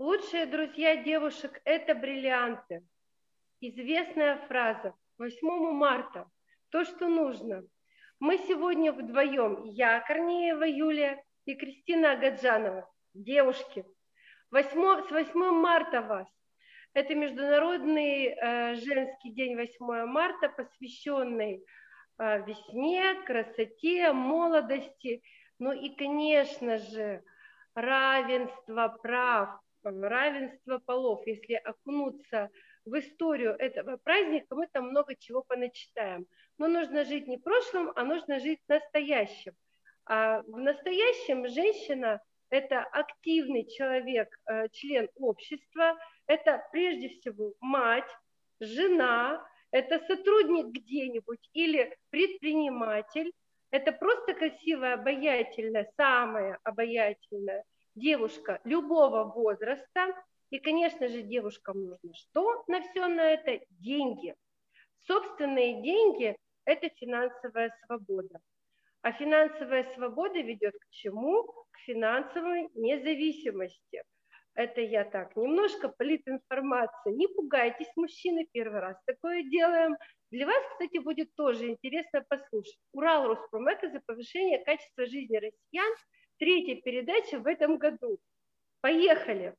Лучшие друзья девушек – это бриллианты. Известная фраза 8 марта. То, что нужно. Мы сегодня вдвоем. Я, Корнеева Юлия и Кристина Агаджанова. Девушки. 8, с 8 марта вас. Это Международный э, женский день 8 марта, посвященный э, весне, красоте, молодости. Ну и, конечно же, равенство прав, равенство полов. Если окунуться в историю этого праздника, мы там много чего поначитаем. Но нужно жить не прошлым, а нужно жить настоящим. А в настоящем женщина – это активный человек, э, член общества, это прежде всего мать, жена, это сотрудник где-нибудь или предприниматель, это просто красивая, обаятельная, самая обаятельная девушка любого возраста. И, конечно же, девушкам нужно что на все на это? Деньги. Собственные деньги – это финансовая свобода. А финансовая свобода ведет к чему? К финансовой независимости. Это я так, немножко политинформация. Не пугайтесь, мужчины, первый раз такое делаем. Для вас, кстати, будет тоже интересно послушать. Урал Роспромека за повышение качества жизни россиян – третья передача в этом году. Поехали!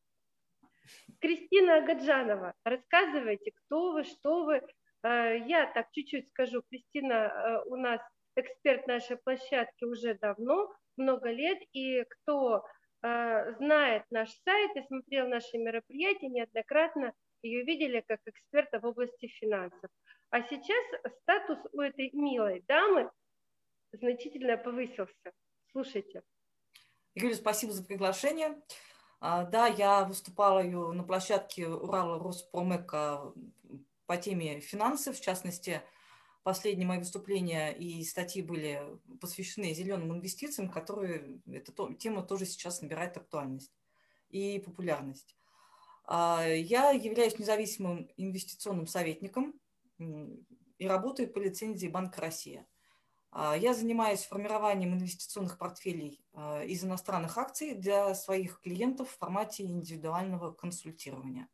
Кристина Агаджанова, рассказывайте, кто вы, что вы. Э, я так чуть-чуть скажу, Кристина э, у нас эксперт нашей площадки уже давно, много лет, и кто э, знает наш сайт и смотрел наши мероприятия, неоднократно ее видели как эксперта в области финансов. А сейчас статус у этой милой дамы значительно повысился. Слушайте. Юлия, спасибо за приглашение. А, да, я выступала на площадке Урала Роспромека по теме финансов, в частности, последние мои выступления и статьи были посвящены зеленым инвестициям, которые эта тема тоже сейчас набирает актуальность и популярность. А, я являюсь независимым инвестиционным советником и работаю по лицензии Банка России. А, я занимаюсь формированием инвестиционных портфелей а, из иностранных акций для своих клиентов в формате индивидуального консультирования.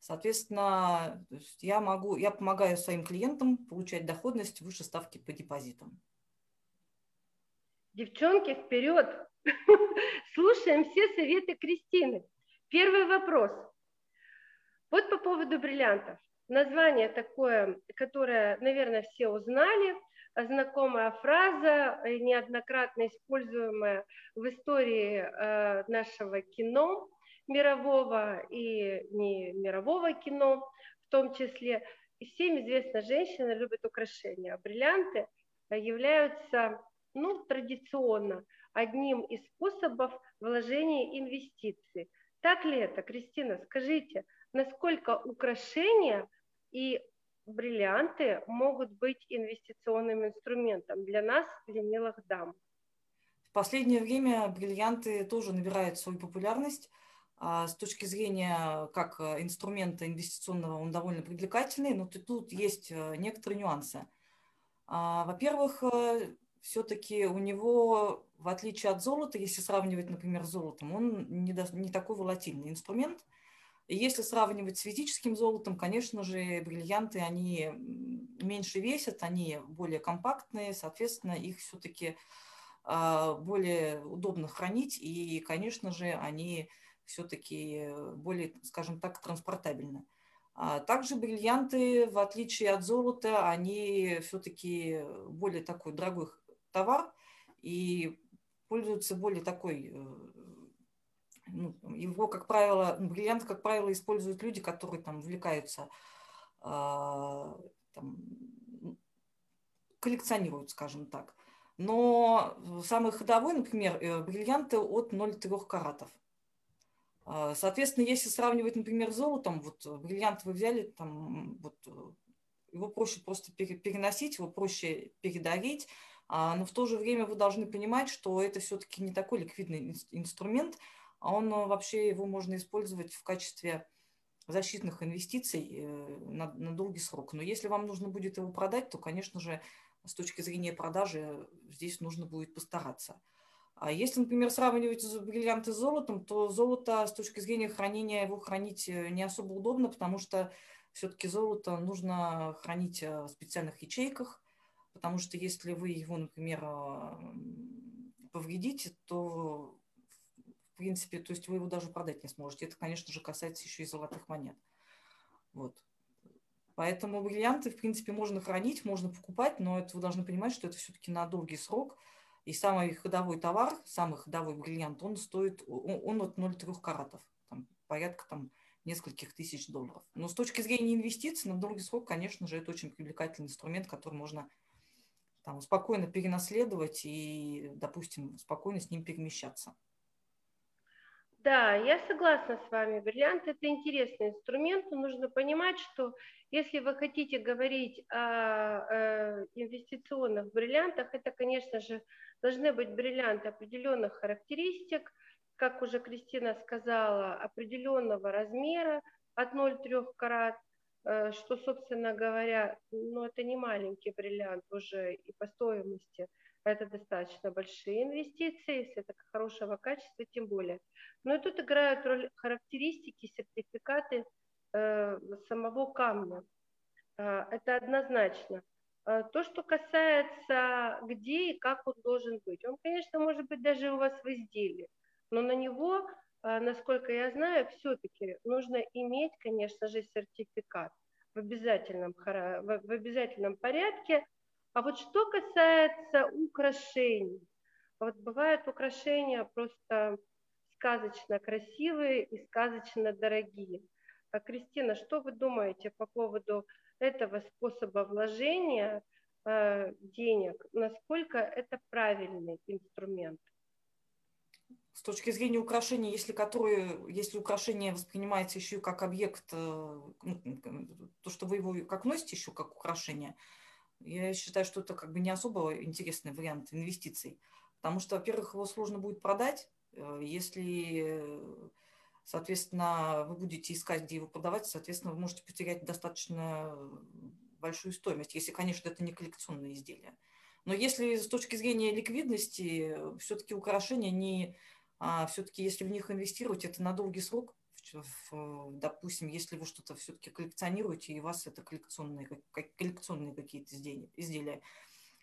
Соответственно, я, могу, я помогаю своим клиентам получать доходность выше ставки по депозитам. Девчонки, вперед! Слушаем все советы Кристины. Первый вопрос. Вот по поводу бриллиантов. Название такое, которое, наверное, все узнали – знакомая фраза, э, неоднократно используемая в истории э, нашего кино мирового и не мирового кино в том числе. Всем известно, женщины любят украшения. А бриллианты э, являются ну, традиционно одним из способов вложения инвестиций. Так ли это, Кристина? Скажите, насколько украшения и бриллианты могут быть инвестиционным инструментом для нас, для милых дам. В последнее время бриллианты тоже набирают свою популярность. А, с точки зрения как инструмента инвестиционного он довольно привлекательный, но тут есть э, некоторые нюансы. А, во-первых, э, все-таки у него, в отличие от золота, если сравнивать, например, с золотом, он не, не такой волатильный инструмент – если сравнивать с физическим золотом, конечно же, бриллианты, они меньше весят, они более компактные, соответственно, их все-таки а, более удобно хранить, и, конечно же, они все-таки более, скажем так, транспортабельны. А также бриллианты, в отличие от золота, они все-таки более такой дорогой товар и пользуются более такой э, ну, его, как правило, ну, бриллиант, как правило, используют люди, которые там увлекаются, э, там, коллекционируют, скажем так. Но самый ходовой, например, э, бриллианты от 0,3 каратов. А, соответственно, если сравнивать, например, с золотом, вот бриллиант вы взяли, там, вот, его проще просто переносить, его проще передарить, а, но в то же время вы должны понимать, что это все-таки не такой ликвидный инструмент, а он э, вообще его можно использовать в качестве защитных инвестиций э, на, на долгий срок. Но если вам нужно будет его продать, то, конечно же, с точки зрения продажи здесь нужно будет постараться. А если, например, сравнивать бриллианты с золотом, то золото с точки зрения хранения его хранить э, не особо удобно, потому что все-таки золото нужно хранить в специальных ячейках, потому что если вы его, например, повредите, то в принципе, то есть вы его даже продать не сможете. Это, конечно же, касается еще и золотых монет. Вот. Поэтому бриллианты, в принципе, можно хранить, можно покупать, но это вы должны понимать, что это все-таки на долгий срок – и самый ходовой товар, самый ходовой бриллиант, он стоит, он, он от 0,3 каратов, там, порядка там, нескольких тысяч долларов. Но с точки зрения инвестиций на долгий срок, конечно же, это очень привлекательный инструмент, который можно там, спокойно перенаследовать и, допустим, спокойно с ним перемещаться. Да, я согласна с вами. Бриллиант – это интересный инструмент, но нужно понимать, что если вы хотите говорить о, э, инвестиционных бриллиантах, это, конечно же, должны быть бриллианты определенных характеристик, как уже Кристина сказала, определенного размера от 0,3 карат, э, что, собственно говоря, ну, это не маленький бриллиант уже и по стоимости – это достаточно большие инвестиции, если это хорошего качества, тем более. Но и тут играют роль характеристики, сертификаты э, самого камня. Э, это однозначно. Э, то, что касается где и как он должен быть, он, конечно, может быть даже у вас в изделии, но на него, э, насколько я знаю, все-таки нужно иметь, конечно же, сертификат в обязательном, в обязательном порядке – а вот что касается украшений, вот бывают украшения просто сказочно красивые и сказочно дорогие. А, Кристина, что вы думаете по поводу этого способа вложения э, денег? Насколько это правильный инструмент? С точки зрения украшения, если, которые, если украшение воспринимается еще как объект, э, ну, то, что вы его как носите еще как украшение – я считаю, что это как бы не особо интересный вариант инвестиций, потому что, во-первых, его сложно будет продать, э, если, соответственно, вы будете искать, где его продавать, соответственно, вы можете потерять достаточно большую стоимость, если, конечно, это не коллекционное изделие. Но если с точки зрения ликвидности, все-таки украшения не, а все-таки если в них инвестировать, это на долгий срок, допустим, если вы что-то все-таки коллекционируете, и у вас это коллекционные, коллекционные какие-то изделия, изделия.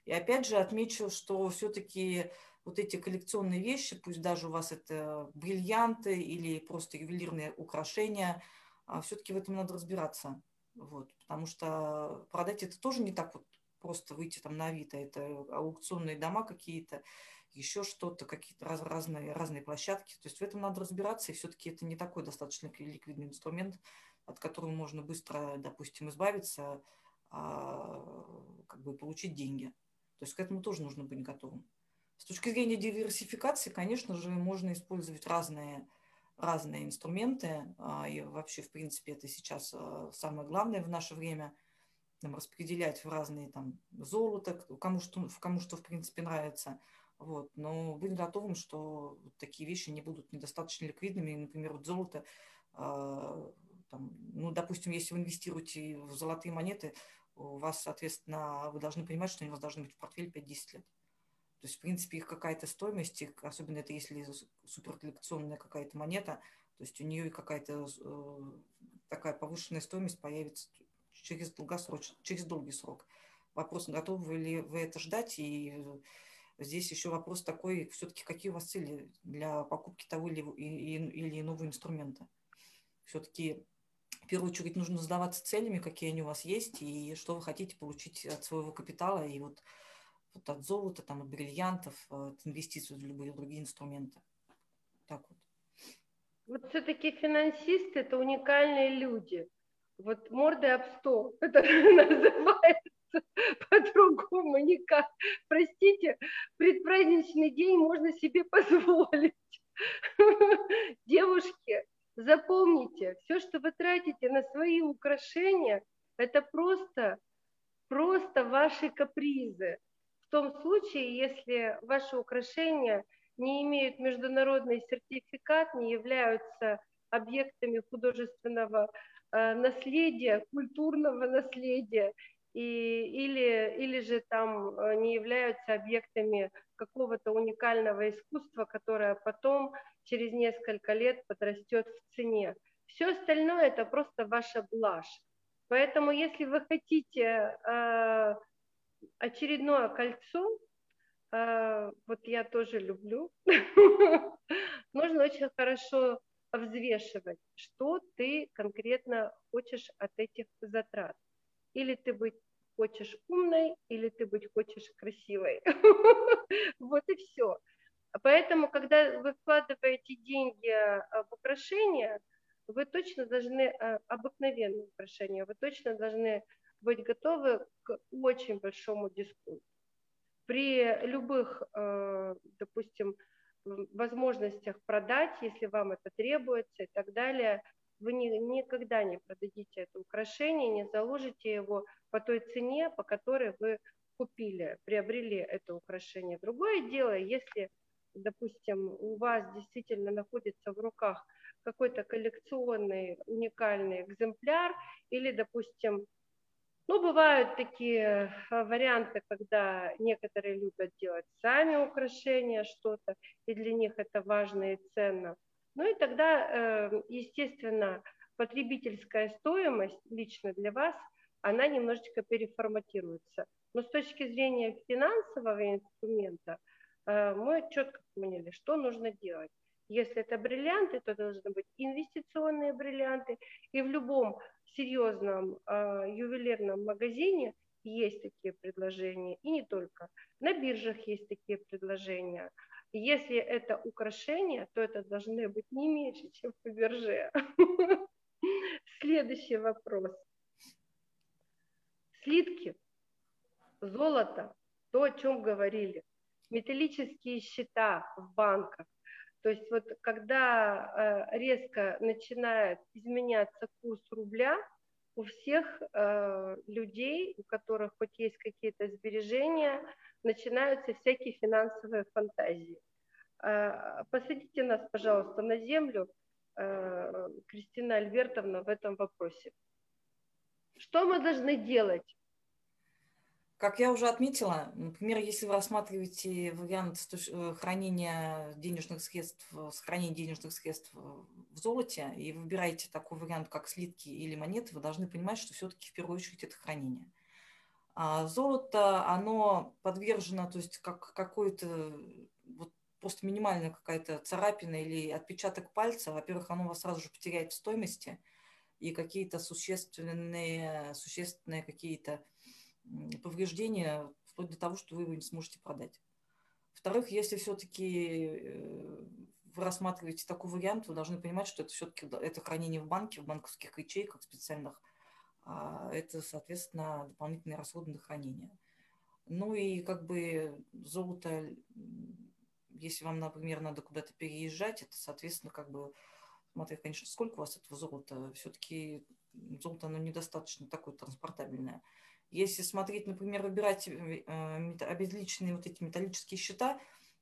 И опять же отмечу, что все-таки вот эти коллекционные вещи, пусть даже у вас это бриллианты или просто ювелирные украшения, а все-таки в этом надо разбираться. Вот, потому что продать это тоже не так вот просто выйти там на Авито, это аукционные дома какие-то, еще что-то, какие-то раз, разные, разные площадки. То есть в этом надо разбираться, и все-таки это не такой достаточно ликвидный инструмент, от которого можно быстро, допустим, избавиться, а, как бы получить деньги. То есть к этому тоже нужно быть готовым. С точки зрения диверсификации, конечно же, можно использовать разные, разные инструменты. А, и вообще, в принципе, это сейчас а, самое главное в наше время там, распределять в разные там золото, кому что, кому что в принципе нравится – вот. Но будем готовым, что такие вещи не будут недостаточно ликвидными. Например, вот золото, э, там, ну, допустим, если вы инвестируете в золотые монеты, у вас, соответственно, вы должны понимать, что они у вас должны быть в портфеле 5-10 лет. То есть, в принципе, их какая-то стоимость, особенно это если суперколлекционная какая-то монета, то есть у нее какая-то э, такая повышенная стоимость появится через, долгосроч, через долгий срок. Вопрос, готовы ли вы это ждать и Здесь еще вопрос такой, все-таки какие у вас цели для покупки того или, или иного инструмента. Все-таки в первую очередь нужно задаваться целями, какие они у вас есть, и что вы хотите получить от своего капитала, и вот, вот от золота, там, от бриллиантов, от инвестиций в любые другие инструменты. Так вот. Вот все-таки финансисты – это уникальные люди. Вот мордой об стол, это называется по-другому никак. Простите, предпраздничный день можно себе позволить. Девушки, запомните, все, что вы тратите на свои украшения, это просто, просто ваши капризы. В том случае, если ваши украшения не имеют международный сертификат, не являются объектами художественного э, наследия, культурного наследия и, или, или же там э, не являются объектами какого-то уникального искусства, которое потом через несколько лет подрастет в цене. Все остальное это просто ваша блажь. Поэтому если вы хотите э, очередное кольцо, э, вот я тоже люблю, нужно очень хорошо взвешивать, что ты конкретно хочешь от этих затрат. Или ты быть хочешь умной, или ты быть хочешь красивой. Вот и все. Поэтому, когда вы вкладываете деньги а, в украшения, вы точно должны, а, обыкновенные украшения, вы точно должны быть готовы к очень большому дисконту. При любых, а, допустим, возможностях продать, если вам это требуется и так далее, вы ни, никогда не продадите это украшение, не заложите его по той цене, по которой вы купили, приобрели это украшение. Другое дело, если, допустим, у вас действительно находится в руках какой-то коллекционный уникальный экземпляр или, допустим, ну, бывают такие э, варианты, когда некоторые любят делать сами украшения, что-то, и для них это важно и ценно. Ну и тогда, э, естественно, потребительская стоимость лично для вас, она немножечко переформатируется. Но с точки зрения финансового инструмента э, мы четко поняли, что нужно делать. Если это бриллианты, то должны быть инвестиционные бриллианты. И в любом серьезном э, ювелирном магазине есть такие предложения. И не только. На биржах есть такие предложения. Если это украшения, то это должны быть не меньше, чем по бирже. Следующий вопрос. Слитки, золото, то, о чем говорили. Металлические счета в банках, то есть вот когда э, резко начинает изменяться курс рубля, у всех э, людей, у которых хоть есть какие-то сбережения, начинаются всякие финансовые фантазии. Э, посадите нас, пожалуйста, на землю, э, Кристина Альбертовна, в этом вопросе. Что мы должны делать? Как я уже отметила, например, если вы рассматриваете вариант э, хранения денежных средств, сохранения денежных средств в золоте, и выбираете такой вариант, как слитки или монеты, вы должны понимать, что все-таки в первую очередь это хранение. А золото, оно подвержено, то есть как какой-то, вот просто минимальная какая-то царапина или отпечаток пальца, во-первых, оно вас сразу же потеряет в стоимости, и какие-то существенные, существенные какие-то повреждения, вплоть до того, что вы его не сможете продать. Во-вторых, если все-таки э, вы рассматриваете такой вариант, вы должны понимать, что это все-таки это хранение в банке, в банковских ячейках специальных. А это, соответственно, дополнительные расходы на хранение. Ну и как бы золото, если вам, например, надо куда-то переезжать, это, соответственно, как бы, смотря, конечно, сколько у вас этого золота, все-таки золото, оно недостаточно такое транспортабельное. Если смотреть, например, выбирать э, обезличенные вот эти металлические счета,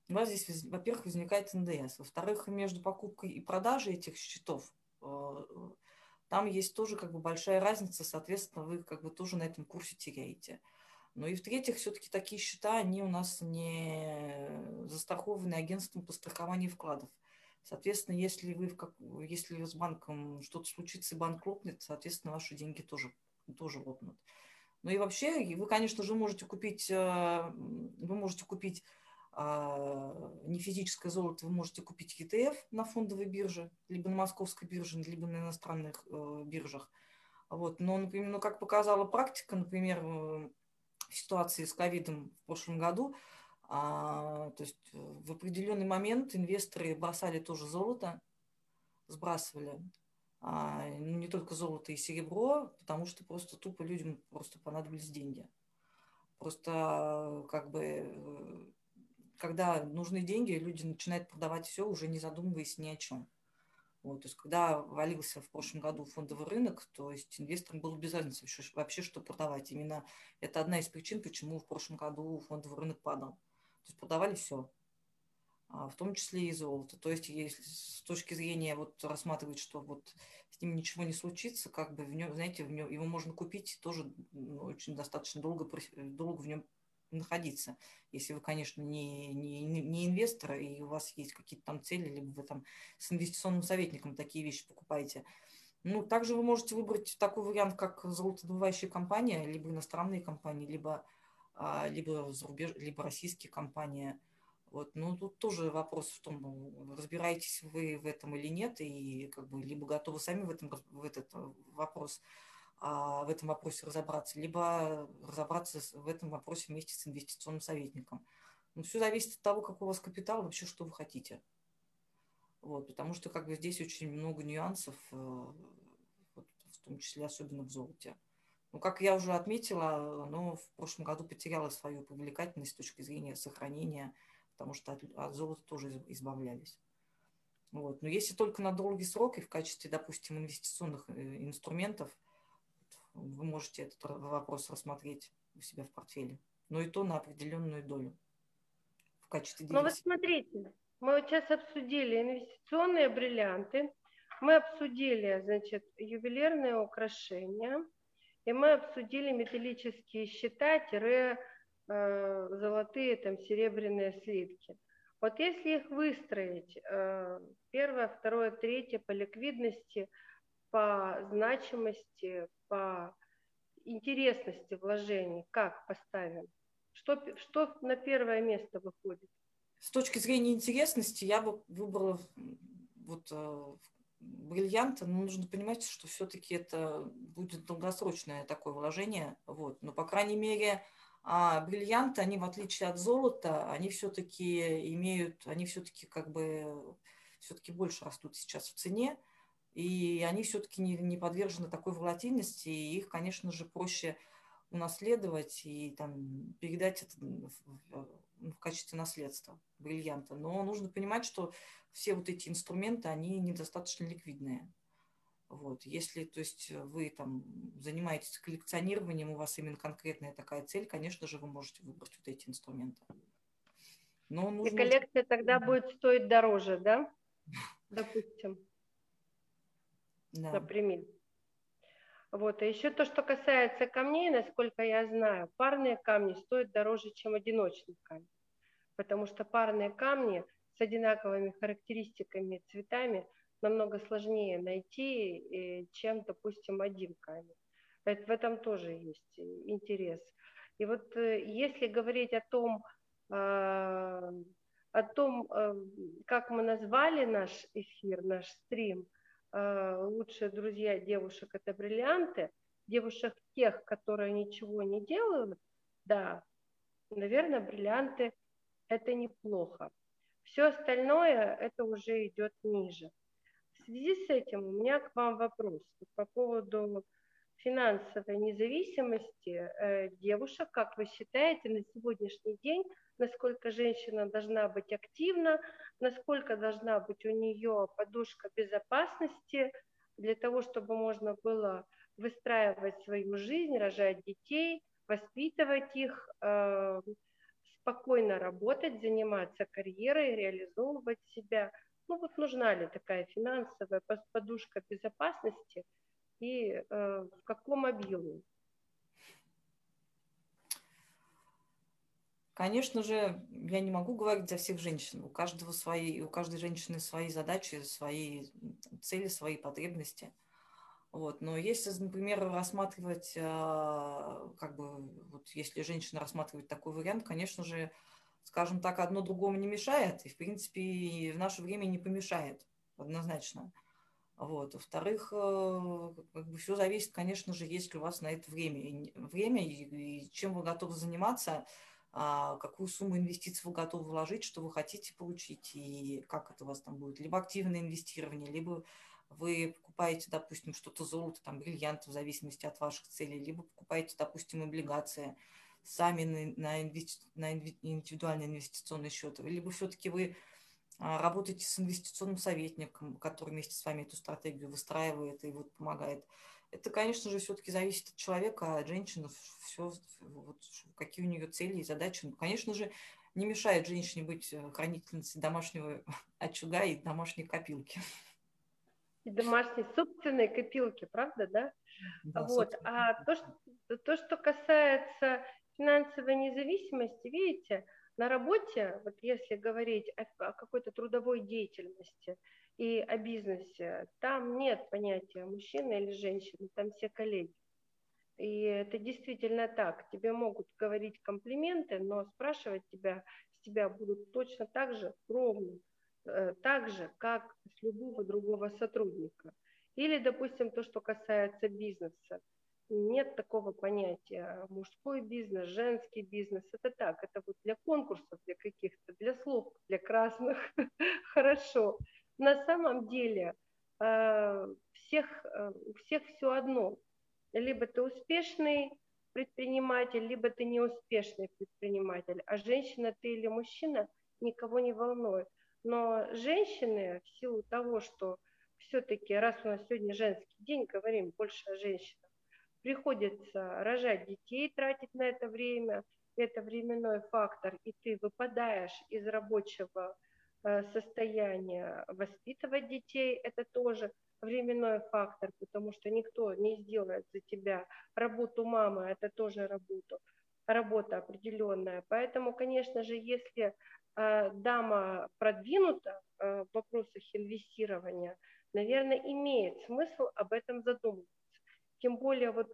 у вас здесь, во-первых, возникает НДС. Во-вторых, между покупкой и продажей этих счетов э, там есть тоже как бы большая разница, соответственно, вы как бы тоже на этом курсе теряете. Ну и в-третьих, все-таки такие счета, они у нас не застрахованы агентством по страхованию вкладов. Соответственно, если вы в как, если с банком что-то случится и банк лопнет, соответственно, ваши деньги тоже, тоже лопнут. Ну и вообще, вы, конечно же, можете купить, э, вы можете купить не физическое золото, вы можете купить ETF на фондовой бирже, либо на московской бирже, либо на иностранных э, биржах. Вот. Но, например, ну, как показала практика, например, в ситуации с ковидом в прошлом году, а, то есть в определенный момент инвесторы бросали тоже золото, сбрасывали а, ну, не только золото и серебро, потому что просто тупо людям просто понадобились деньги. Просто как бы когда нужны деньги, люди начинают продавать все, уже не задумываясь ни о чем. Вот, то есть, когда валился в прошлом году фондовый рынок, то есть инвесторам было без разницы вообще, что продавать. Именно это одна из причин, почему в прошлом году фондовый рынок падал. То есть продавали все. а, в том числе и золото. То есть, если с точки зрения вот рассматривать, что вот с ним ничего не случится, как бы в нем, знаете, в нем, его можно купить тоже очень достаточно долго, долго в нем находиться. Если вы, конечно, не, не, не инвестор, и у вас есть какие-то там цели, либо вы там с инвестиционным советником такие вещи покупаете. Ну, также вы можете выбрать такой вариант, как золотодобывающая компания, либо иностранные компании, либо, а, либо, зарубеж, либо российские компании. Вот. Ну, тут тоже вопрос в том, разбираетесь вы в этом или нет, и как бы либо готовы сами в, этом, в этот вопрос в этом вопросе разобраться, либо разобраться в этом вопросе вместе с инвестиционным советником. Ну, все зависит от того, какой у вас капитал, вообще, что вы хотите. Вот, потому что как бы здесь очень много нюансов, э, вот, в том числе особенно в золоте. Ну, как я уже отметила, оно в прошлом году потеряло свою привлекательность с точки зрения сохранения, потому что от, от золота тоже избавлялись. Вот. Но если только на долгий срок и в качестве, допустим, инвестиционных э, инструментов – вы можете этот вопрос рассмотреть у себя в портфеле. Но и то на определенную долю в качестве Ну вот смотрите, мы вот сейчас обсудили инвестиционные бриллианты, мы обсудили, значит, ювелирные украшения, и мы обсудили металлические счета, тире, э, золотые, там, серебряные слитки. Вот если их выстроить, э, первое, второе, третье по ликвидности – по значимости, по интересности вложений, как поставим? Что, что на первое место выходит? С точки зрения интересности я бы выбрала вот э, бриллианты, но нужно понимать, что все-таки это будет долгосрочное такое вложение. Вот. Но, по крайней мере, а бриллианты, они, в отличие от золота, они все-таки имеют, они все-таки как бы все-таки больше растут сейчас в цене и они все-таки не, не подвержены такой волатильности, и их, конечно же, проще унаследовать и там, передать это в, в, в качестве наследства бриллианта. Но нужно понимать, что все вот эти инструменты, они недостаточно ликвидные. Вот. Если то есть, вы там, занимаетесь коллекционированием, у вас именно конкретная такая цель, конечно же, вы можете выбрать вот эти инструменты. Но нужно... И коллекция тогда будет стоить дороже, да? Допустим да. например. Вот. А еще то, что касается камней, насколько я знаю, парные камни стоят дороже, чем одиночный камень. Потому что парные камни с одинаковыми характеристиками цветами намного сложнее найти, э, чем, допустим, один камень. В этом тоже есть интерес. И вот э, если говорить о том, а, о том, э, как мы назвали наш эфир, наш стрим – лучшие друзья девушек – это бриллианты. Девушек тех, которые ничего не делают, да, наверное, бриллианты – это неплохо. Все остальное – это уже идет ниже. В связи с этим у меня к вам вопрос по поводу финансовой независимости э, девушек. Как вы считаете, на сегодняшний день насколько женщина должна быть активна, насколько должна быть у нее подушка безопасности для того, чтобы можно было выстраивать свою жизнь, рожать детей, воспитывать их, э, спокойно работать, заниматься карьерой, реализовывать себя. Ну вот нужна ли такая финансовая подушка безопасности и э, в каком объеме? Конечно же, я не могу говорить за всех женщин. У каждого свои, у каждой женщины свои задачи, свои цели, свои потребности. Вот. Но если, например, рассматривать, а, как бы, вот если женщина рассматривает такой вариант, конечно же, скажем так, одно другому не мешает, и, в принципе, в наше время не помешает, однозначно. Вот. Во-вторых, э, как бы все зависит, конечно же, есть ли у вас на это время. Время и, и чем вы готовы заниматься – а, какую сумму инвестиций вы готовы вложить, что вы хотите получить и как это у вас там будет. Либо активное инвестирование, либо вы покупаете, допустим, что-то золото, там, бриллианты, в зависимости от ваших целей, либо покупаете, допустим, облигации сами на, на, инвести, на индивидуальный инвестиционный счет, либо все-таки вы а, работаете с инвестиционным советником, который вместе с вами эту стратегию выстраивает и вот помогает. Это, конечно же, все-таки зависит от человека, от женщины, все, вот, какие у нее цели и задачи. Ну, конечно же, не мешает женщине быть хранительницей домашнего очага и домашней копилки. И домашней собственной копилки, правда, да? да вот. А то что, то, что касается финансовой независимости, видите, на работе, вот если говорить о, о какой-то трудовой деятельности и о бизнесе, там нет понятия мужчина или женщина, там все коллеги. И это действительно так. Тебе могут говорить комплименты, но спрашивать тебя с тебя будут точно так же ровно, э, так же, как с любого другого сотрудника. Или, допустим, то, что касается бизнеса нет такого понятия мужской бизнес, женский бизнес. Это так, это вот для конкурсов, для каких-то, для слов, для красных. Хорошо. На самом деле э, всех, э, у всех все одно. Либо ты успешный предприниматель, либо ты неуспешный предприниматель. А женщина ты или мужчина никого не волнует. Но женщины в силу того, что все-таки, раз у нас сегодня женский день, говорим больше о женщинах, приходится рожать детей, тратить на это время, это временной фактор, и ты выпадаешь из рабочего э, состояния воспитывать детей, это тоже временной фактор, потому что никто не сделает за тебя работу мамы, это тоже работа, работа определенная. Поэтому, конечно же, если э, дама продвинута э, в вопросах инвестирования, наверное, имеет смысл об этом задуматься. Тем более вот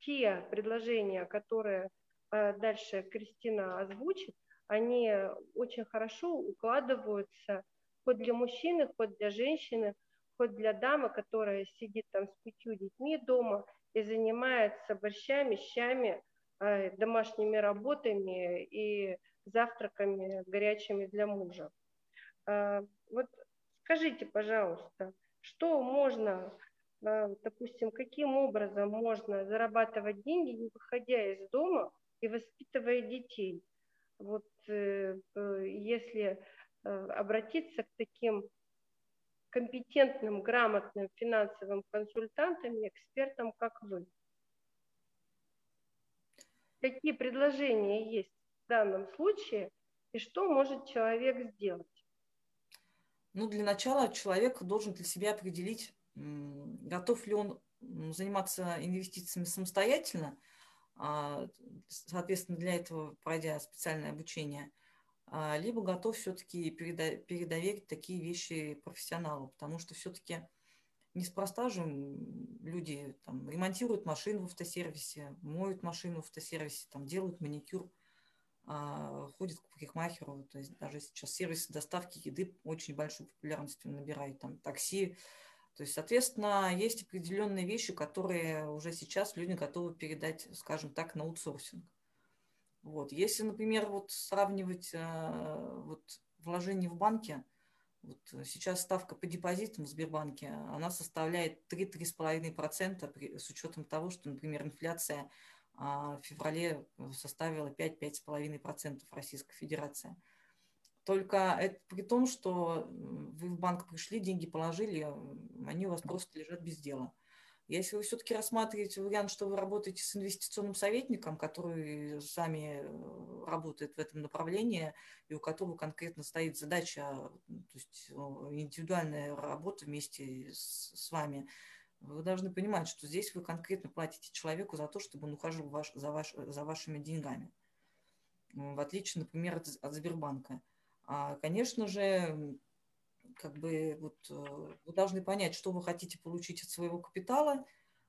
те предложения, которые э, дальше Кристина озвучит, они очень хорошо укладываются хоть для мужчины, хоть для женщины, хоть для дамы, которая сидит там с пятью детьми дома и занимается борщами, щами, э, домашними работами и завтраками горячими для мужа. Э, вот скажите, пожалуйста, что можно допустим, каким образом можно зарабатывать деньги, не выходя из дома и воспитывая детей. Вот э, э, если э, обратиться к таким компетентным, грамотным финансовым консультантам и экспертам, как вы. Какие предложения есть в данном случае и что может человек сделать? Ну, для начала человек должен для себя определить, готов ли он заниматься инвестициями самостоятельно, а, соответственно, для этого пройдя специальное обучение, а, либо готов все-таки передоверить такие вещи профессионалу, потому что все-таки неспроста же люди там, ремонтируют машину в автосервисе, моют машину в автосервисе, там, делают маникюр, а, ходят к парикмахеру. То есть даже сейчас сервисы доставки еды очень большую популярность набирают. Там такси, то есть, соответственно, есть определенные вещи, которые уже сейчас люди готовы передать, скажем так, на аутсорсинг. Вот. Если, например, вот сравнивать э, вот, вложение в банке, вот сейчас ставка по депозитам в Сбербанке, она составляет 3-3,5% с учетом того, что, например, инфляция а, в феврале составила 5-5,5% в Российской Федерации. Только это при том, что вы в банк пришли, деньги положили, они у вас просто лежат без дела. Если вы все-таки рассматриваете вариант, что вы работаете с инвестиционным советником, который сами э, работает в этом направлении, и у которого конкретно стоит задача, то есть индивидуальная работа вместе с, с вами, вы должны понимать, что здесь вы конкретно платите человеку за то, чтобы он ухаживал ваш, за, ваш, за вашими деньгами. В отличие, например, от, от Сбербанка. А, конечно же, как бы вот э, вы должны понять, что вы хотите получить от своего капитала,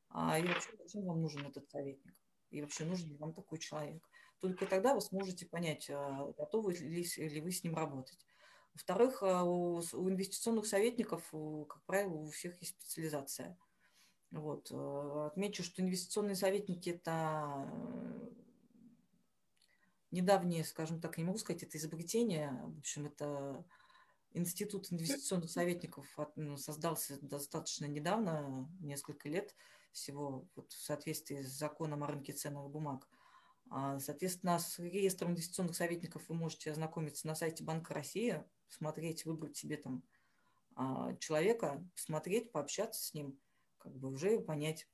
а, и вообще зачем вам нужен этот советник, и вообще нужен ли вам такой человек. Только тогда вы сможете понять, а, готовы ли, ли вы с ним работать. Во-вторых, у, у инвестиционных советников, как правило, у всех есть специализация. Вот. Э, отмечу, что инвестиционные советники – это недавнее, скажем так, не могу сказать, это изобретение. В общем, это институт инвестиционных советников ну, создался достаточно недавно, несколько лет всего, вот в соответствии с законом о рынке ценных бумаг. А, соответственно, с реестром инвестиционных советников вы можете ознакомиться на сайте Банка России, смотреть, выбрать себе там а, человека, посмотреть, пообщаться с ним, как бы уже понять,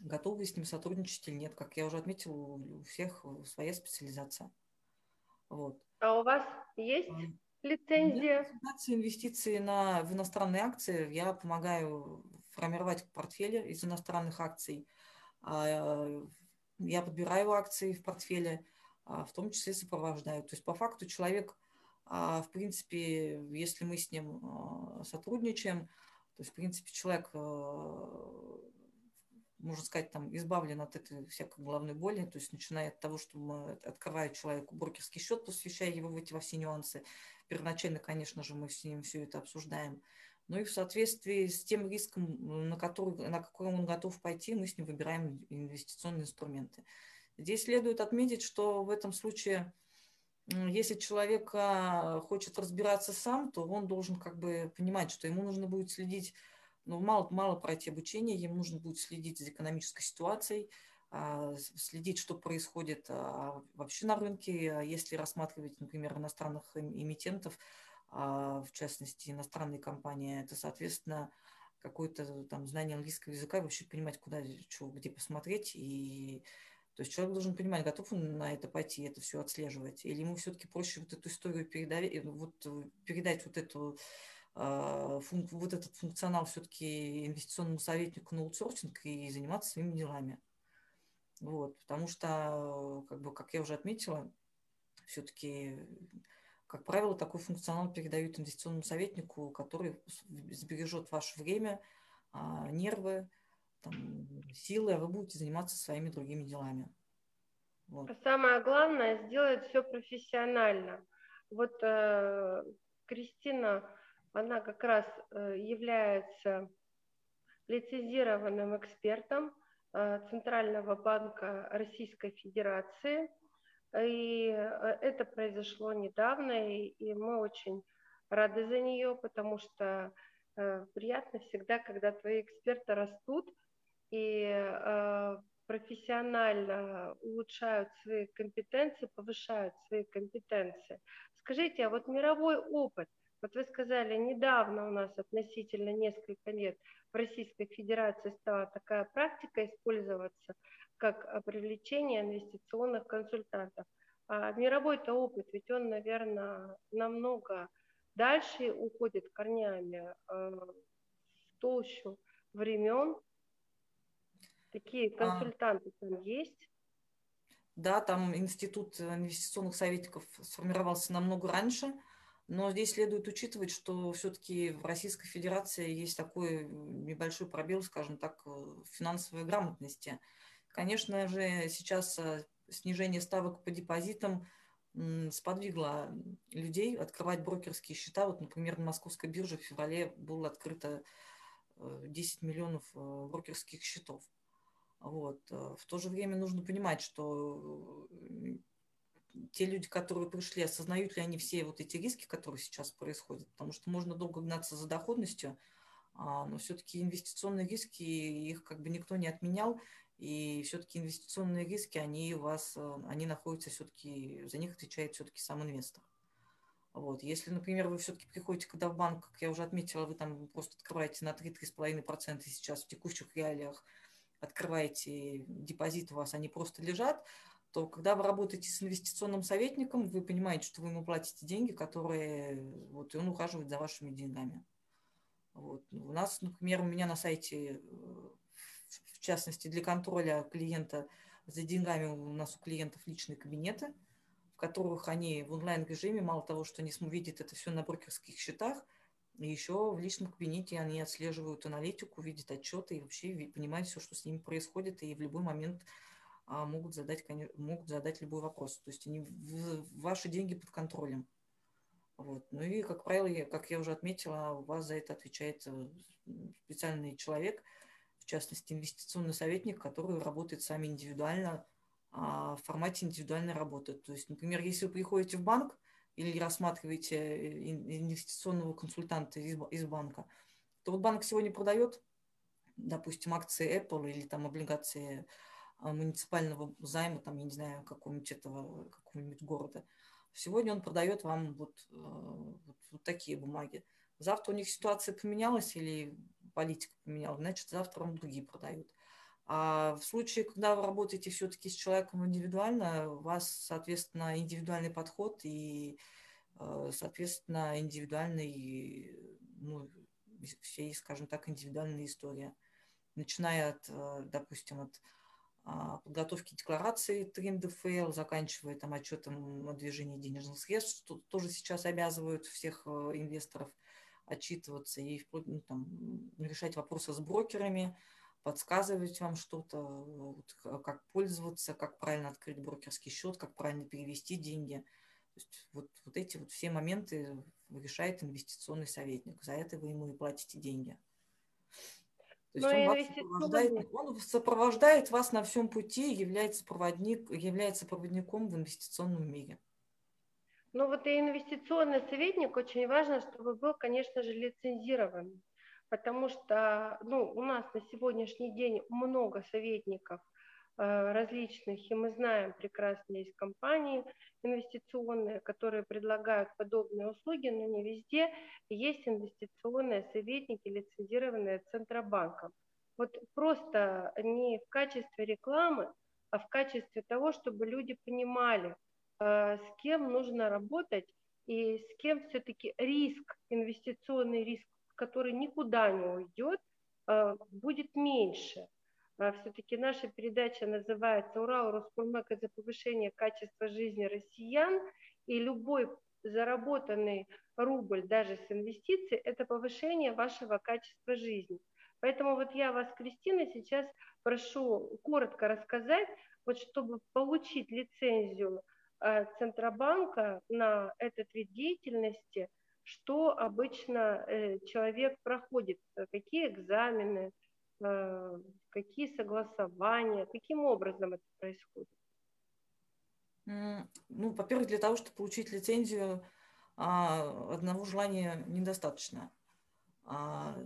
готовы с ним сотрудничать или нет. Как я уже отметила, у всех своя специализация. Вот. А у вас есть лицензия? Консультации, инвестиции на, в иностранные акции. Я помогаю формировать портфели из иностранных акций. А, я подбираю акции в портфеле, а, в том числе сопровождаю. То есть по факту человек, а, в принципе, если мы с ним сотрудничаем, то есть, в принципе, человек можно сказать, там, избавлен от этой всякой головной боли, то есть начиная от того, что мы открываем человеку брокерский счет, посвящая его в эти во все нюансы. Первоначально, конечно же, мы с ним все это обсуждаем. Ну и в соответствии с тем риском, на который, на который он готов пойти, мы с ним выбираем инвестиционные инструменты. Здесь следует отметить, что в этом случае, если человек а, хочет разбираться сам, то он должен как бы понимать, что ему нужно будет следить но мало, мало пройти обучение, ему нужно будет следить за экономической ситуацией, а, следить, что происходит а, вообще на рынке, а если рассматривать, например, иностранных эмитентов, в частности, иностранные компании, это, соответственно, какое-то там знание английского языка, вообще понимать, куда, что, где посмотреть. И, то есть человек должен понимать, готов он на это пойти, это все отслеживать. Или ему все-таки проще вот эту историю передать, вот, передать вот эту вот этот функционал все-таки инвестиционному советнику на аутсорсинг и заниматься своими делами. Вот, потому что, как бы, как я уже отметила, все-таки, как правило, такой функционал передают инвестиционному советнику, который сбережет ваше время, а, нервы, там, силы, а вы будете заниматься своими другими делами. Вот. А самое главное сделать все профессионально. Вот э, Кристина она как раз э, является лицензированным экспертом э, Центрального банка Российской Федерации. И э, это произошло недавно, и мы очень рады за нее, потому что приятно всегда, когда твои эксперты растут и профессионально улучшают свои компетенции, повышают свои компетенции. Скажите, а вот мировой опыт – вот вы сказали, недавно у нас относительно несколько лет в Российской Федерации стала такая практика использоваться как привлечение инвестиционных консультантов. А мировой-то опыт, ведь он, наверное, намного дальше уходит корнями э, в толщу времен. Такие а. консультанты а, там есть? Да, там институт инвестиционных советников сформировался намного раньше – но здесь следует учитывать, что все-таки в Российской Федерации есть такой небольшой пробел, скажем так, финансовой грамотности. Конечно же, сейчас э, снижение ставок по депозитам сподвигло людей открывать брокерские счета. Вот, например, на московской бирже в феврале было открыто 10 э, миллионов э, брокерских счетов. Вот. В то же время нужно понимать, что те люди, которые пришли, осознают ли они все вот эти риски, которые сейчас происходят, потому что можно долго гнаться за доходностью, а, но все-таки инвестиционные риски, их как бы никто не отменял, и все-таки инвестиционные риски, они у вас, э, они находятся все-таки, за них отвечает все-таки сам инвестор. Вот. Если, например, вы все-таки приходите, когда в банк, как я уже отметила, вы там просто открываете на 3-3,5% сейчас в текущих реалиях, открываете депозит у вас, они просто лежат, то когда вы работаете с инвестиционным советником, вы понимаете, что вы ему платите деньги, которые вот, и он ухаживает за вашими деньгами. Вот. У нас, например, у меня на сайте, в частности, для контроля клиента за деньгами у нас у клиентов личные кабинеты, в которых они в онлайн-режиме, мало того, что они видят это все на брокерских счетах, еще в личном кабинете они отслеживают аналитику, видят отчеты и вообще понимают все, что с ними происходит, и в любой момент могут задать, могут задать любой вопрос. То есть они ваши деньги под контролем. Вот. Ну и, как правило, как я уже отметила, у вас за это отвечает э, специальный человек, в частности, инвестиционный советник, который работает с вами индивидуально а, в формате индивидуальной работы. То есть, например, если вы приходите в банк или рассматриваете э, инвестиционного консультанта из, из банка, то вот банк сегодня продает, допустим, акции Apple или там облигации а, муниципального займа, там, я не знаю, какого-нибудь этого, какого-нибудь города. Сегодня он продает вам вот, э, вот, вот такие бумаги. Завтра у них ситуация поменялась или политика поменялась, значит, завтра вам другие продают. А в случае, когда вы работаете все-таки с человеком индивидуально, у вас, соответственно, индивидуальный подход и, э, соответственно, индивидуальный, ну, всей, скажем так, индивидуальная история. Начиная от, э, допустим, от а, подготовки декларации ТРИМ ДФЛ, заканчивая там отчетом о движении денежных средств, что тоже сейчас обязывают всех э, инвесторов отчитываться и ну, там, решать вопросы с брокерами, подсказывать вам что-то, вот, как пользоваться, как правильно открыть брокерский счет, как правильно перевести деньги. То есть вот, вот эти вот все моменты решает инвестиционный советник. За это вы ему и платите деньги. То есть он, вас сопровождает, он сопровождает вас на всем пути, является, проводник, является проводником в инвестиционном мире. Ну вот и инвестиционный советник очень важно, чтобы был, конечно же, лицензирован, потому что ну, у нас на сегодняшний день много советников – различных, и мы знаем прекрасно, есть компании инвестиционные, которые предлагают подобные услуги, но не везде есть инвестиционные советники, лицензированные Центробанком. Вот просто не в качестве рекламы, а в качестве того, чтобы люди понимали, э, с кем нужно работать и с кем все-таки риск, инвестиционный риск, который никуда не уйдет, э, будет меньше. А все-таки наша передача называется «Урал Роскульмек» – это повышение качества жизни россиян, и любой заработанный рубль даже с инвестиций – это повышение вашего качества жизни. Поэтому вот я вас, Кристина, сейчас прошу коротко рассказать, вот чтобы получить лицензию э, Центробанка на этот вид деятельности, что обычно э, человек проходит, какие экзамены, Э, какие согласования, каким образом это происходит? Ну, во-первых, для того, чтобы получить лицензию, а, одного желания недостаточно. А,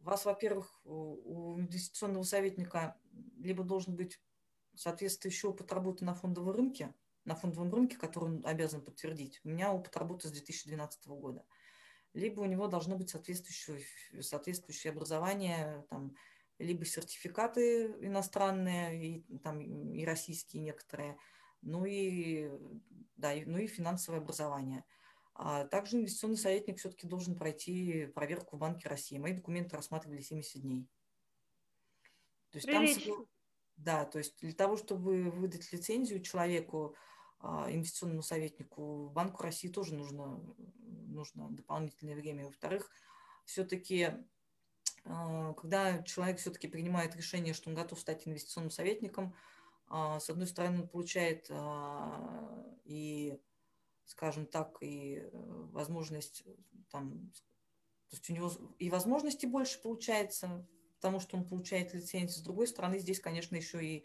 вас, во-первых, у инвестиционного советника либо должен быть соответствующий опыт работы на фондовом рынке, на фондовом рынке, который он обязан подтвердить. У меня опыт работы с 2012 года. Либо у него должно быть соответствующее, соответствующее образование, там, либо сертификаты иностранные, и, там, и российские некоторые, ну и, да, ну и финансовое образование. А также инвестиционный советник все-таки должен пройти проверку в Банке России. Мои документы рассматривали 70 дней. То есть там, да, то есть для того, чтобы выдать лицензию человеку, а, инвестиционному советнику, в Банку России тоже нужно, нужно дополнительное время. Во-вторых, все-таки когда человек все-таки принимает решение, что он готов стать инвестиционным советником, а, с одной стороны, он получает а, и, скажем так, и э, возможность там, то есть у него и возможности больше получается, потому что он получает лицензию. С другой стороны, здесь, конечно, еще и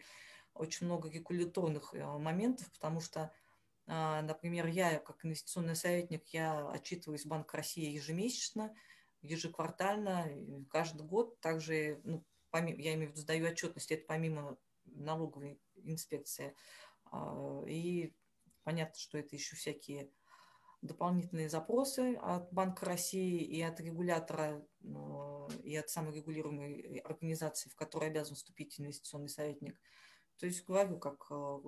очень много регуляторных э, моментов, потому что, например, я как инвестиционный советник, я отчитываюсь в Банк России ежемесячно – ежеквартально, каждый год. Также, ну, помимо, я имею в виду, сдаю отчетность, это помимо налоговой инспекции. А, и понятно, что это еще всякие дополнительные запросы от Банка России и от регулятора, и от саморегулируемой организации, в которой обязан вступить инвестиционный советник. То есть говорю, как э,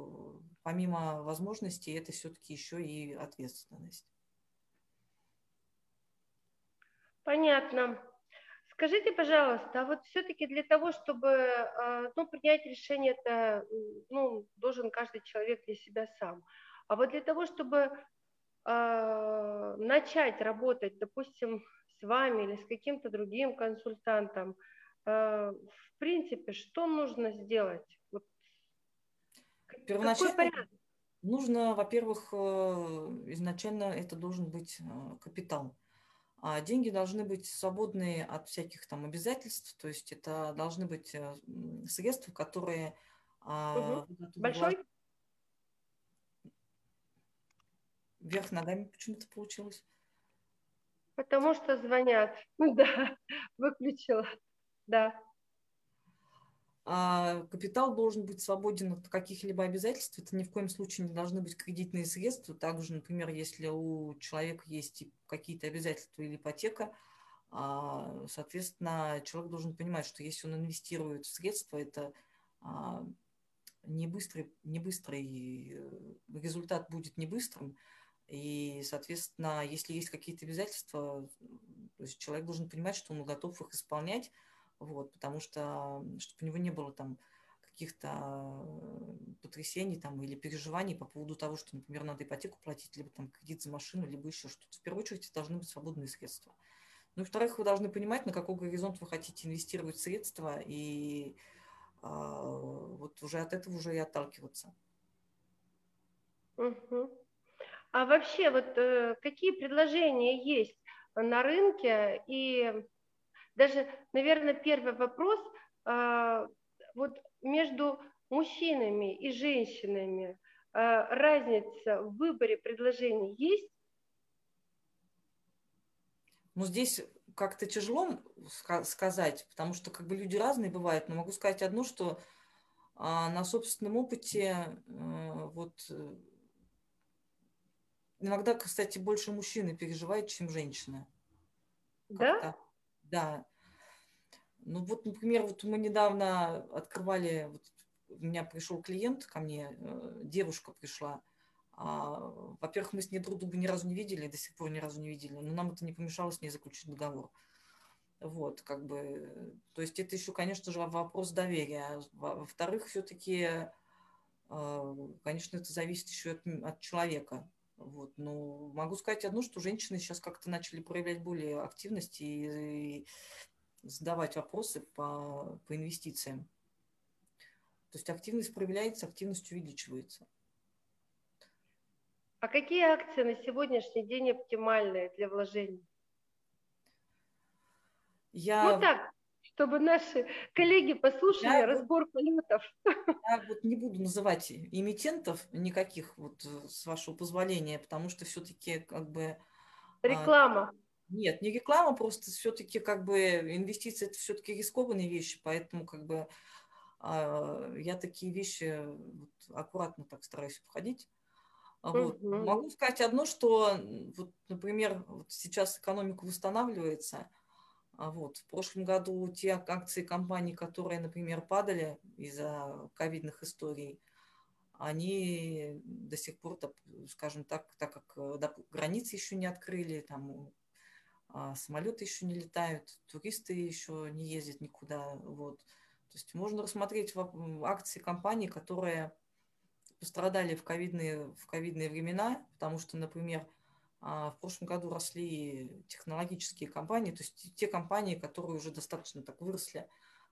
помимо возможностей, это все-таки еще и ответственность. Понятно. Скажите, пожалуйста, а вот все-таки для того, чтобы а, ну, принять решение, это ну, должен каждый человек для себя сам. А вот для того, чтобы э, начать работать, допустим, с вами или с каким-то другим консультантом, э, в принципе, что нужно сделать? Вот, Первоначально нужно, во-первых, э, изначально это должен быть капитал. А деньги должны быть свободные от всяких там обязательств, то есть это должны быть э, средства, которые... Угу. Большой? Вверх ногами почему-то получилось. Потому что звонят. Да, выключила. Да. А капитал должен быть свободен от каких-либо обязательств. Это ни в коем случае не должны быть кредитные средства. Также, например, если у человека есть какие-то обязательства или ипотека, а, соответственно, человек должен понимать, что если он инвестирует в средства, это а, не быстрый, не быстрый э, результат будет не быстрым, и, соответственно, если есть какие-то обязательства, то есть человек должен понимать, что он готов их исполнять, вот, потому что, чтобы у него не было там каких-то потрясений там, или переживаний по поводу того, что, например, надо ипотеку платить, либо там кредит за машину, либо еще что-то. В первую очередь, должны быть свободные средства. Ну и, во-вторых, вы должны понимать, на какой горизонт вы хотите инвестировать средства, и а, вот уже от этого уже и отталкиваться. Угу. А вообще, вот э, какие предложения есть на рынке? И даже, наверное, первый вопрос, э, вот между мужчинами и женщинами э, разница в выборе предложений есть? Ну, здесь как-то тяжело сказать, потому что как бы люди разные бывают, но могу сказать одно, что а, на собственном опыте э, вот иногда, кстати, больше мужчины переживают, чем женщины. Да? Да. Ну вот, например, вот мы недавно открывали, вот у меня пришел клиент ко мне, э, девушка пришла. А, во-первых, мы с ней друг друга ни разу не видели, до сих пор ни разу не видели, но нам это не помешало с ней заключить договор. Вот, как бы, то есть это еще, конечно же, вопрос доверия. Во-вторых, все-таки, э, конечно, это зависит еще от, от человека. Вот, но могу сказать одно, что женщины сейчас как-то начали проявлять более активности и, и задавать вопросы по, по инвестициям. То есть активность проявляется, активность увеличивается. А какие акции на сегодняшний день оптимальные для вложений? Я... Ну так, чтобы наши коллеги послушали я разбор полетов. Я вот не буду называть эмитентов никаких, вот с вашего позволения, потому что все-таки как бы... А, Реклама. Нет, не реклама, просто все-таки как бы инвестиции это все-таки рискованные вещи, поэтому как бы а, я такие вещи вот, аккуратно так стараюсь обходить. Вот. Угу. Могу сказать одно, что, вот, например, вот сейчас экономика восстанавливается. А вот, в прошлом году те акции компаний, которые, например, падали из-за ковидных историй, они до сих пор, скажем так, так как э, границы еще не открыли, там а самолеты еще не летают, туристы еще не ездят никуда. Вот. То есть можно рассмотреть акции компаний, которые пострадали в ковидные, в ковидные времена, потому что, например, в прошлом году росли технологические компании, то есть те компании, которые уже достаточно так выросли,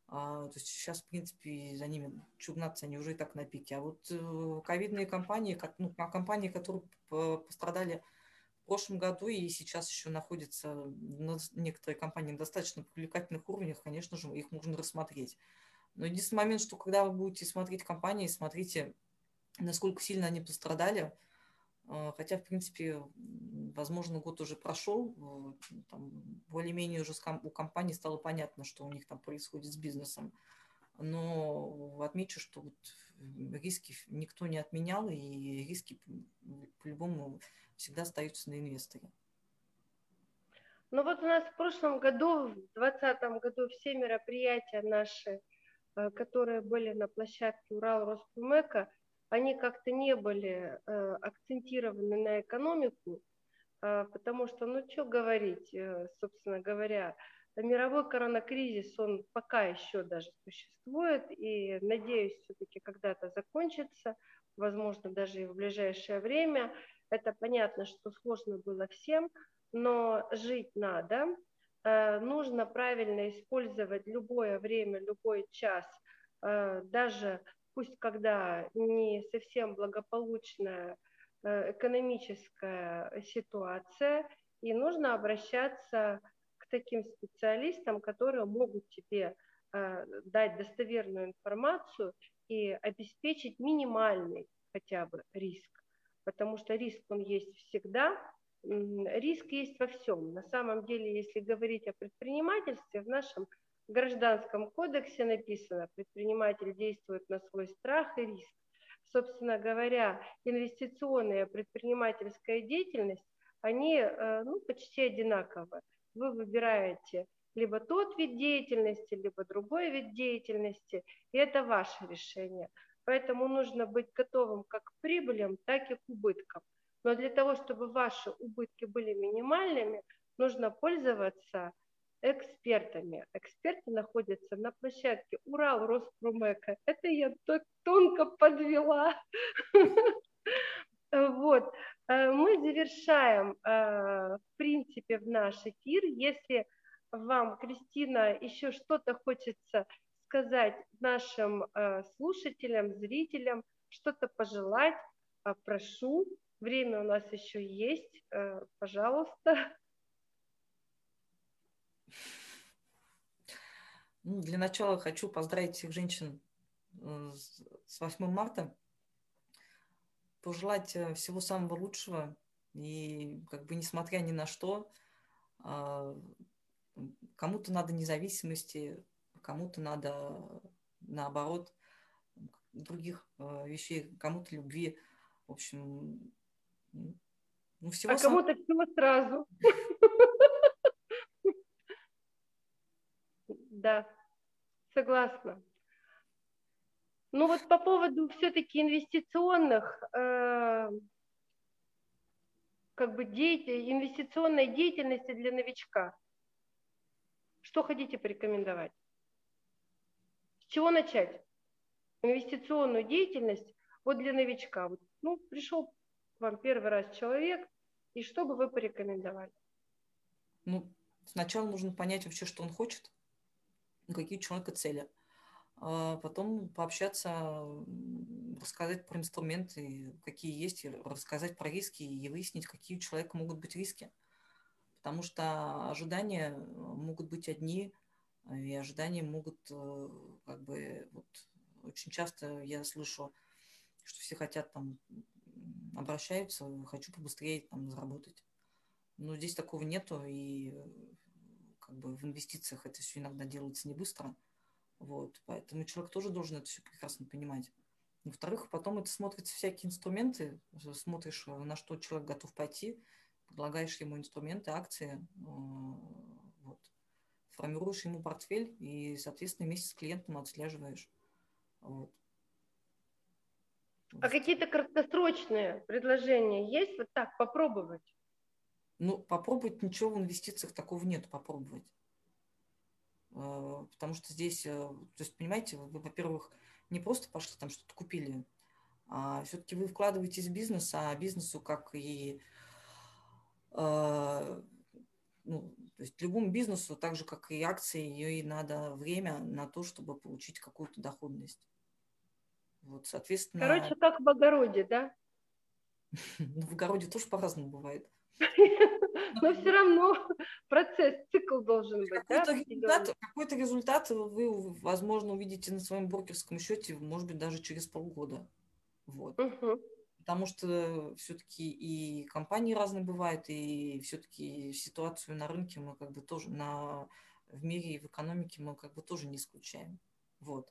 а, то есть сейчас, в принципе, за ними чугнаться они уже и так на пике. А вот э, ковидные компании, ну, компании, которые пострадали прошлом году и сейчас еще находятся некоторые компании на достаточно привлекательных уровнях, конечно же, их можно рассмотреть. Но единственный момент, что когда вы будете смотреть компании, смотрите, насколько сильно они пострадали. А, хотя, в принципе, возможно, год уже прошел, более-менее уже у компании стало понятно, что у них там происходит с бизнесом. Но отмечу, что вот риски никто не отменял, и риски по-любому всегда остаются на инвесторе. Ну вот у нас в прошлом году, в 2020 году, все мероприятия наши, э, которые были на площадке Урал Роспромека, они как-то не были э, акцентированы на экономику, э, потому что, ну что говорить, собственно говоря, мировой коронакризис, он пока еще даже существует, и, надеюсь, все-таки когда-то закончится, возможно, даже и в ближайшее время – это понятно, что сложно было всем, но жить надо. Э, нужно правильно использовать любое время, любой час, э, даже пусть когда не совсем благополучная э, экономическая ситуация, и нужно обращаться к таким специалистам, которые могут тебе дать достоверную информацию и обеспечить минимальный хотя бы риск потому что риск, он есть всегда, риск есть во всем. На самом деле, если говорить о предпринимательстве, в нашем гражданском кодексе написано, предприниматель действует на свой страх и риск. Собственно говоря, инвестиционная предпринимательская деятельность, они э, ну, почти одинаковы. Вы выбираете либо тот вид деятельности, либо другой вид деятельности, и это ваше решение. Поэтому нужно быть готовым как к прибылям, так и к убыткам. Но для того, чтобы ваши убытки были минимальными, нужно пользоваться экспертами. Эксперты находятся на площадке Урал Роспромека. Это я так тонко подвела. Вот. Э, мы завершаем, э, в принципе, в наш эфир. Если вам, Кристина, еще что-то хочется сказать нашим э, слушателям, зрителям, что-то пожелать, прошу. Время у нас еще есть. Пожалуйста. Ну, для начала хочу поздравить всех женщин э, с 8 марта, пожелать э, всего самого лучшего. И как бы несмотря ни на что, а, кому-то надо независимости, кому-то надо наоборот других э, вещей, кому-то любви, в общем, ну, всего а кому-то всего сразу. Да, согласна. Ну вот по поводу все-таки инвестиционных, э, как бы деятель, инвестиционной деятельности для новичка. Что хотите порекомендовать? С чего начать? Инвестиционную деятельность вот для новичка. Вот, ну, пришел вам первый раз человек, и что бы вы порекомендовали? Ну, сначала нужно понять вообще, что он хочет какие у человека цели. А потом пообщаться, рассказать про инструменты, какие есть, рассказать про риски и выяснить, какие у человека могут быть риски. Потому что ожидания могут быть одни, и ожидания могут э, как бы вот, очень часто я слышу, что все хотят там обращаются, хочу побыстрее там заработать. Но здесь такого нету, и как бы в инвестициях это все иногда делается не быстро. Вот, поэтому человек тоже должен это все прекрасно понимать. Во-вторых, потом это смотрится всякие инструменты, смотришь, на что человек готов пойти, предлагаешь ему инструменты, акции, э, вот, формируешь ему портфель и, соответственно, вместе с клиентом отслеживаешь. Вот. А какие-то краткосрочные предложения есть? Вот так попробовать? Ну, попробовать ничего в инвестициях такого нет, попробовать. А, потому что здесь, э, то есть, понимаете, вы, во-первых, не просто пошли там что-то купили, а все-таки вы вкладываетесь в бизнес, а бизнесу, как и а, ну, то есть любому бизнесу, так же, как и акции, ей надо время на то, чтобы получить какую-то доходность. Вот, соответственно... Короче, как в огороде, да? Ну, в огороде тоже по-разному бывает. Но все равно процесс, цикл должен быть. Какой-то, да? результат, какой-то результат вы, возможно, увидите на своем брокерском счете, может быть, даже через полгода. Вот. Угу. Потому что все-таки и компании разные бывают, и все-таки ситуацию на рынке мы как бы тоже на, в мире и в экономике мы как бы тоже не исключаем. Вот.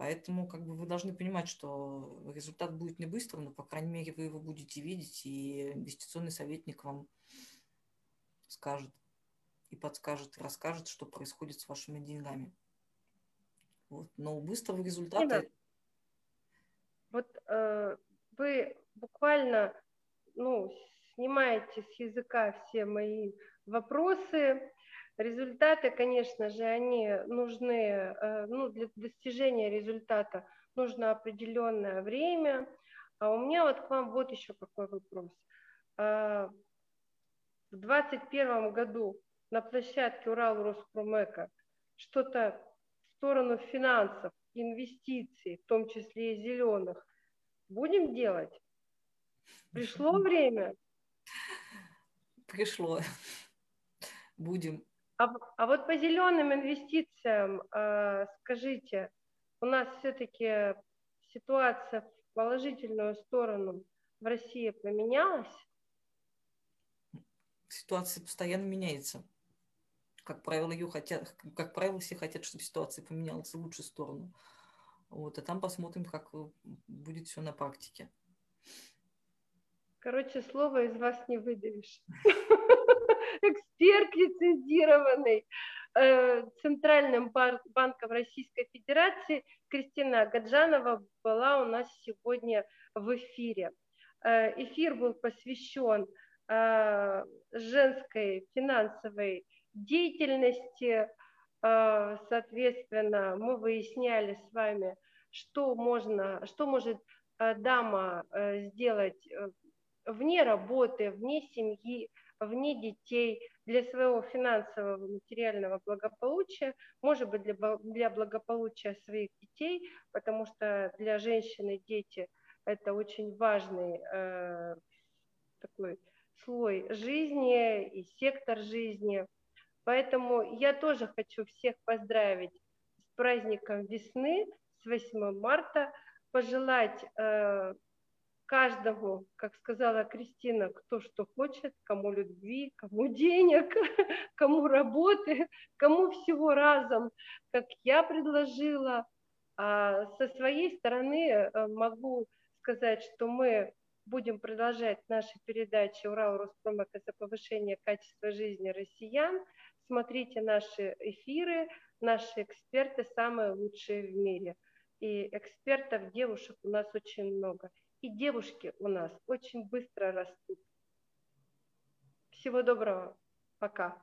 Поэтому как бы вы должны понимать, что результат будет не быстро, но, по крайней мере, вы его будете видеть, и инвестиционный советник вам скажет и подскажет, и расскажет, что происходит с вашими деньгами. Вот. Но быстрого результата... Вот э, вы буквально ну, снимаете с языка все мои вопросы, Результаты, конечно же, они нужны, э, ну, для достижения результата нужно определенное время. А у меня вот к вам вот еще какой вопрос. А, в 2021 году на площадке Урал Роспромека что-то в сторону финансов, инвестиций, в том числе и зеленых, будем делать? Пришло время? Пришло. Будем. А, а вот по зеленым инвестициям, э, скажите, у нас все-таки ситуация в положительную сторону в России поменялась? Ситуация постоянно меняется. Как правило, ее хотят, как правило, все хотят, чтобы ситуация поменялась в лучшую сторону. Вот, а там посмотрим, как будет все на практике. Короче, слово из вас не выдавишь. эксперт лицензированный э, Центральным банком Российской Федерации Кристина Гаджанова была у нас сегодня в эфире. Э, эфир был посвящен женской финансовой деятельности, соответственно, мы выясняли с вами, что можно, что может дама сделать вне работы, вне семьи, вне детей, для своего финансового материального благополучия, может быть, для, для благополучия своих детей, потому что для женщины дети – это очень важный э, такой слой жизни и сектор жизни. Поэтому я тоже хочу всех поздравить с праздником весны, с 8 марта, пожелать э, каждому, как сказала Кристина, кто что хочет, кому любви, кому денег, кому работы, кому всего разом, как я предложила. А со своей стороны э, могу сказать, что мы будем продолжать наши передачи «Урал Роспромека» за повышение качества жизни россиян. Смотрите наши эфиры, наши эксперты самые лучшие в мире. И экспертов, девушек у нас очень много и девушки у нас очень быстро растут. Всего доброго. Пока.